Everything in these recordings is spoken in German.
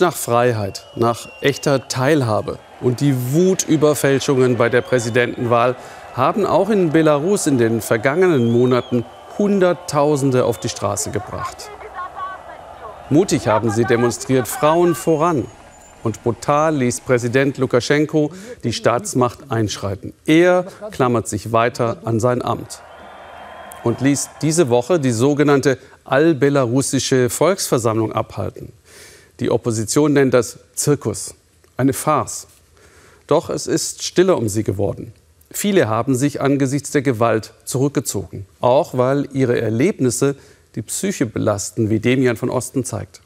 Nach Freiheit, nach echter Teilhabe und die Wut über Fälschungen bei der Präsidentenwahl haben auch in Belarus in den vergangenen Monaten Hunderttausende auf die Straße gebracht. Mutig haben sie demonstriert, Frauen voran. Und brutal ließ Präsident Lukaschenko die Staatsmacht einschreiten. Er klammert sich weiter an sein Amt und ließ diese Woche die sogenannte allbelarussische Volksversammlung abhalten. Die Opposition nennt das Zirkus, eine Farce. Doch es ist stiller um sie geworden. Viele haben sich angesichts der Gewalt zurückgezogen, auch weil ihre Erlebnisse die Psyche belasten, wie Demian von Osten zeigt.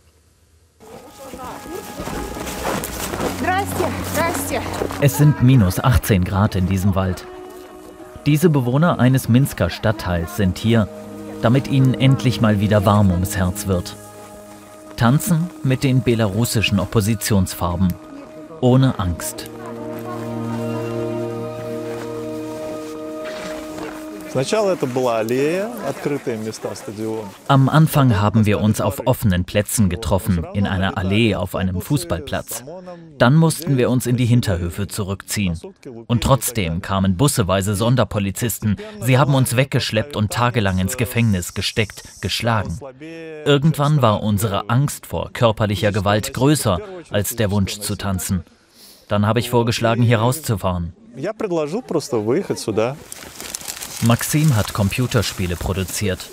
Es sind minus 18 Grad in diesem Wald. Diese Bewohner eines Minsker Stadtteils sind hier, damit ihnen endlich mal wieder warm ums Herz wird. Tanzen mit den belarussischen Oppositionsfarben. Ohne Angst. Am Anfang haben wir uns auf offenen Plätzen getroffen, in einer Allee auf einem Fußballplatz. Dann mussten wir uns in die Hinterhöfe zurückziehen. Und trotzdem kamen busseweise Sonderpolizisten. Sie haben uns weggeschleppt und tagelang ins Gefängnis gesteckt, geschlagen. Irgendwann war unsere Angst vor körperlicher Gewalt größer als der Wunsch zu tanzen. Dann habe ich vorgeschlagen, hier rauszufahren. Maxim hat Computerspiele produziert.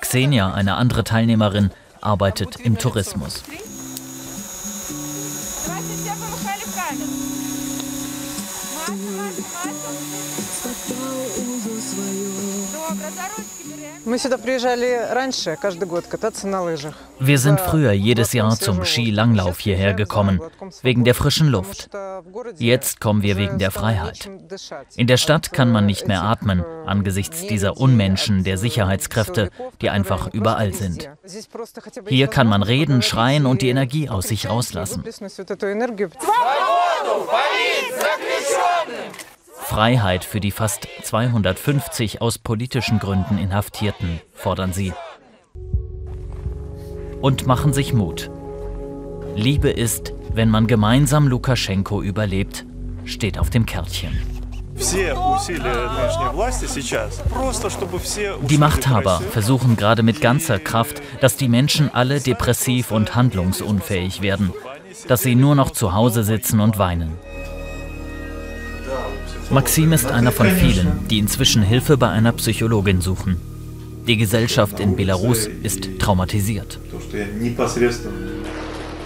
Xenia, eine andere Teilnehmerin, arbeitet im Tourismus. Wir sind früher jedes Jahr zum Skilanglauf hierher gekommen, wegen der frischen Luft. Jetzt kommen wir wegen der Freiheit. In der Stadt kann man nicht mehr atmen, angesichts dieser Unmenschen der Sicherheitskräfte, die einfach überall sind. Hier kann man reden, schreien und die Energie aus sich rauslassen. Freiheit für die fast 250 aus politischen Gründen Inhaftierten, fordern sie. Und machen sich Mut. Liebe ist, wenn man gemeinsam Lukaschenko überlebt, steht auf dem Kärtchen. Die Machthaber versuchen gerade mit ganzer Kraft, dass die Menschen alle depressiv und handlungsunfähig werden, dass sie nur noch zu Hause sitzen und weinen. Maxim ist einer von vielen, die inzwischen Hilfe bei einer Psychologin suchen. Die Gesellschaft in Belarus ist traumatisiert.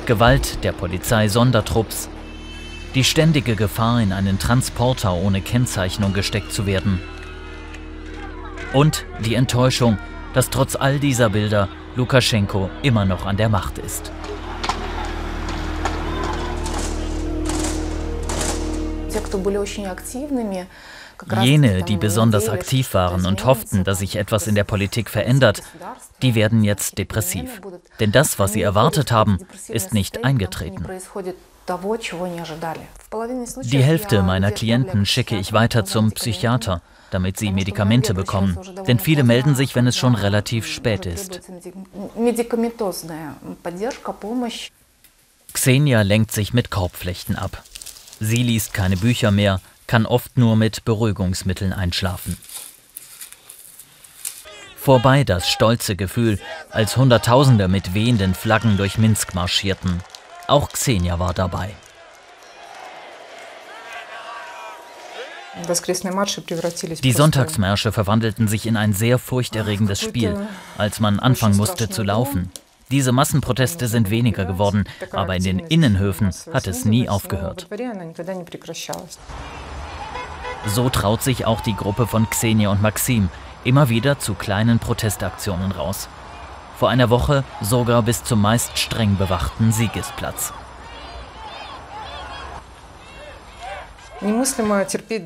Gewalt der Polizei Sondertrupps, die ständige Gefahr, in einen Transporter ohne Kennzeichnung gesteckt zu werden. Und die Enttäuschung, dass trotz all dieser Bilder Lukaschenko immer noch an der Macht ist. Jene, die besonders aktiv waren und hofften, dass sich etwas in der Politik verändert, die werden jetzt depressiv. Denn das, was sie erwartet haben, ist nicht eingetreten. Die Hälfte meiner Klienten schicke ich weiter zum Psychiater, damit sie Medikamente bekommen. Denn viele melden sich, wenn es schon relativ spät ist. Xenia lenkt sich mit Korbflechten ab. Sie liest keine Bücher mehr, kann oft nur mit Beruhigungsmitteln einschlafen. Vorbei das stolze Gefühl, als Hunderttausende mit wehenden Flaggen durch Minsk marschierten. Auch Xenia war dabei. Die Sonntagsmärsche verwandelten sich in ein sehr furchterregendes Spiel, als man anfangen musste zu laufen. Diese Massenproteste sind weniger geworden, aber in den Innenhöfen hat es nie aufgehört. So traut sich auch die Gruppe von Xenia und Maxim immer wieder zu kleinen Protestaktionen raus. Vor einer Woche sogar bis zum meist streng bewachten Siegesplatz.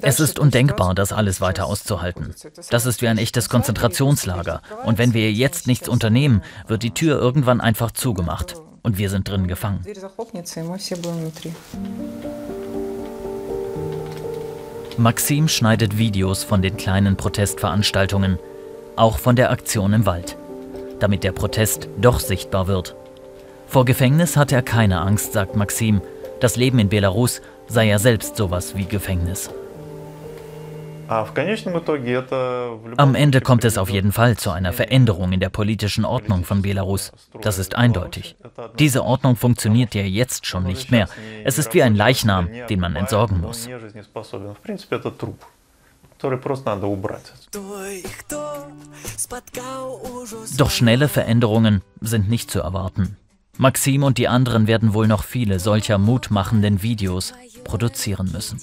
Es ist undenkbar, das alles weiter auszuhalten. Das ist wie ein echtes Konzentrationslager. Und wenn wir jetzt nichts unternehmen, wird die Tür irgendwann einfach zugemacht. Und wir sind drin gefangen. Maxim schneidet Videos von den kleinen Protestveranstaltungen, auch von der Aktion im Wald, damit der Protest doch sichtbar wird. Vor Gefängnis hat er keine Angst, sagt Maxim. Das Leben in Belarus sei ja selbst sowas wie Gefängnis. Am Ende kommt es auf jeden Fall zu einer Veränderung in der politischen Ordnung von Belarus. Das ist eindeutig. Diese Ordnung funktioniert ja jetzt schon nicht mehr. Es ist wie ein Leichnam, den man entsorgen muss. Doch schnelle Veränderungen sind nicht zu erwarten. Maxim und die anderen werden wohl noch viele solcher mutmachenden Videos produzieren müssen.